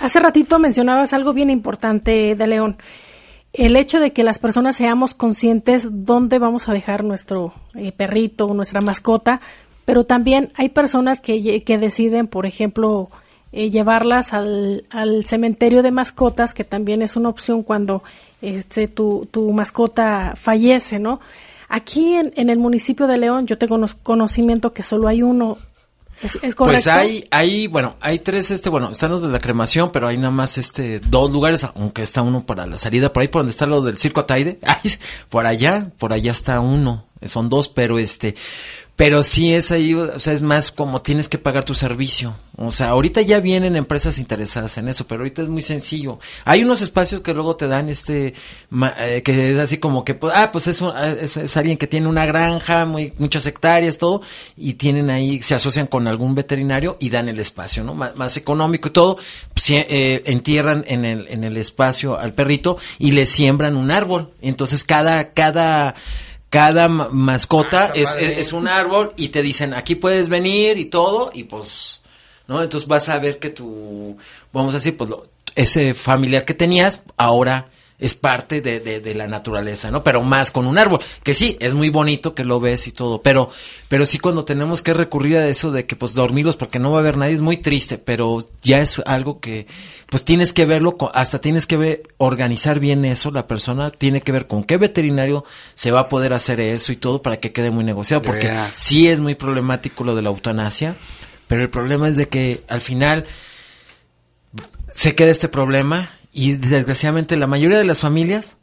Hace ratito mencionabas algo bien importante de León el hecho de que las personas seamos conscientes dónde vamos a dejar nuestro eh, perrito o nuestra mascota, pero también hay personas que, que deciden, por ejemplo, eh, llevarlas al, al, cementerio de mascotas, que también es una opción cuando este, tu, tu mascota fallece, ¿no? Aquí en, en el municipio de León yo tengo conocimiento que solo hay uno pues hay, hay, bueno, hay tres, este, bueno, están los de la cremación, pero hay nada más, este, dos lugares, aunque está uno para la salida, por ahí por donde está lo del circo Ataide, por allá, por allá está uno, son dos, pero este, pero sí es ahí, o sea, es más como tienes que pagar tu servicio. O sea, ahorita ya vienen empresas interesadas en eso, pero ahorita es muy sencillo. Hay unos espacios que luego te dan este, eh, que es así como que, pues, ah, pues es, es, alguien que tiene una granja, muy, muchas hectáreas, todo, y tienen ahí, se asocian con algún veterinario y dan el espacio, ¿no? más económico y todo, pues, eh, entierran en el, en el espacio al perrito y le siembran un árbol. Entonces cada, cada, cada mascota ah, es, es, un árbol y te dicen aquí puedes venir y todo y pues no entonces vas a ver que tu vamos a decir pues ese familiar que tenías ahora es parte de, de, la naturaleza, ¿no? Pero más con un árbol, que sí, es muy bonito que lo ves y todo, pero, pero sí cuando tenemos que recurrir a eso de que pues dormirlos porque no va a haber nadie es muy triste, pero ya es algo que pues tienes que verlo, hasta tienes que ver, organizar bien eso, la persona tiene que ver con qué veterinario se va a poder hacer eso y todo para que quede muy negociado, porque sí es muy problemático lo de la eutanasia, pero el problema es de que al final se queda este problema y desgraciadamente la mayoría de las familias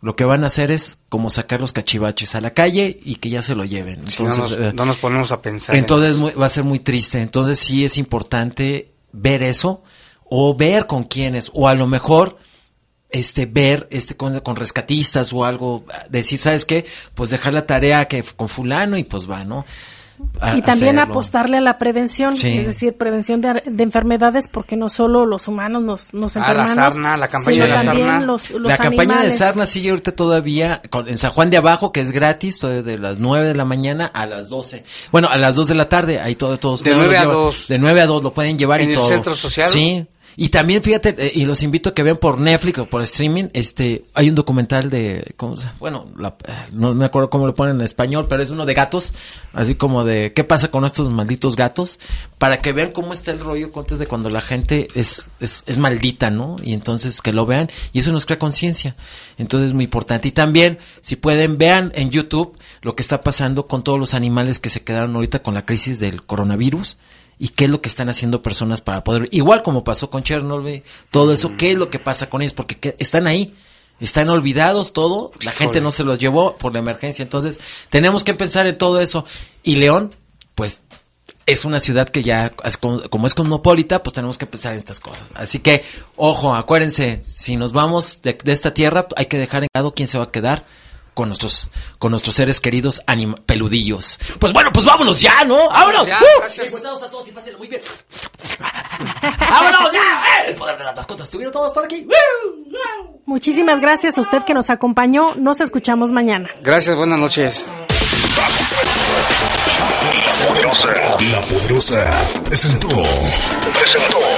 lo que van a hacer es como sacar los cachivaches a la calle y que ya se lo lleven. Entonces, eh, no, nos, ponemos a pensar. Entonces va a ser muy triste. Entonces sí es importante ver eso o ver con quiénes o a lo mejor este ver este con, con, rescatistas o algo decir sabes qué pues dejar la tarea que con fulano y pues va no y también apostarle a la prevención, es decir, prevención de, enfermedades, porque no solo los humanos nos, nos enfermamos. Ah, la sarna, la campaña de la sarna. la campaña de sarna sigue ahorita todavía en San Juan de Abajo, que es gratis, de las 9 de la mañana a las 12. Bueno, a las 2 de la tarde, ahí todo, todos. De 9 a 2. De 9 a 2 lo pueden llevar y todo. ¿En el centro social? Sí. Y también, fíjate, eh, y los invito a que vean por Netflix o por streaming, este, hay un documental de, ¿cómo se, bueno, eh, no me acuerdo cómo lo ponen en español, pero es uno de gatos, así como de, ¿qué pasa con estos malditos gatos? Para que vean cómo está el rollo antes de cuando la gente es, es, es maldita, ¿no? Y entonces que lo vean, y eso nos crea conciencia. Entonces es muy importante. Y también, si pueden, vean en YouTube lo que está pasando con todos los animales que se quedaron ahorita con la crisis del coronavirus y qué es lo que están haciendo personas para poder, igual como pasó con Chernobyl, todo eso, qué es lo que pasa con ellos, porque están ahí, están olvidados todo, la gente no se los llevó por la emergencia, entonces tenemos que pensar en todo eso. Y León, pues es una ciudad que ya, como es cosmopolita, pues tenemos que pensar en estas cosas. Así que, ojo, acuérdense, si nos vamos de, esta tierra, hay que dejar en lado quién se va a quedar con nuestros, con nuestros seres queridos peludillos. Pues bueno, pues vámonos ya, ¿no? ¡Vámonos! Ya, gracias. a todos y pásenlo muy bien. ¡Vámonos ya! El poder de las mascotas. Estuvieron todos por aquí. Muchísimas gracias a usted que nos acompañó. Nos escuchamos mañana. Gracias, buenas noches. La Poderosa presentó. Presentó.